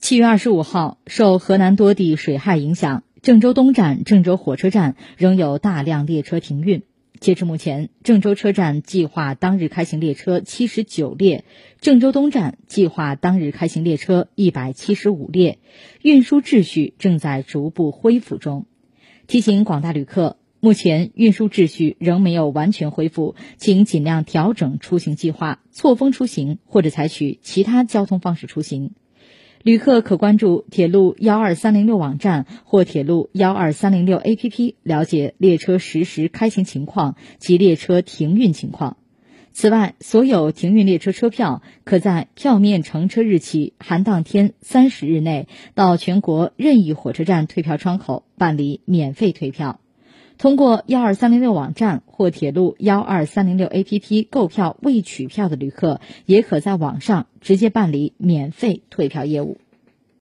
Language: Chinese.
七月二十五号，受河南多地水害影响，郑州东站、郑州火车站仍有大量列车停运。截至目前，郑州车站计划当日开行列车七十九列，郑州东站计划当日开行列车一百七十五列，运输秩序正在逐步恢复中。提醒广大旅客，目前运输秩序仍没有完全恢复，请尽量调整出行计划，错峰出行或者采取其他交通方式出行。旅客可关注铁路幺二三零六网站或铁路幺二三零六 APP 了解列车实时开行情况及列车停运情况。此外，所有停运列车车票可在票面乘车日起含当天三十日内到全国任意火车站退票窗口办理免费退票。通过幺二三零六网站或铁路幺二三零六 APP 购票未取票的旅客，也可在网上直接办理免费退票业务。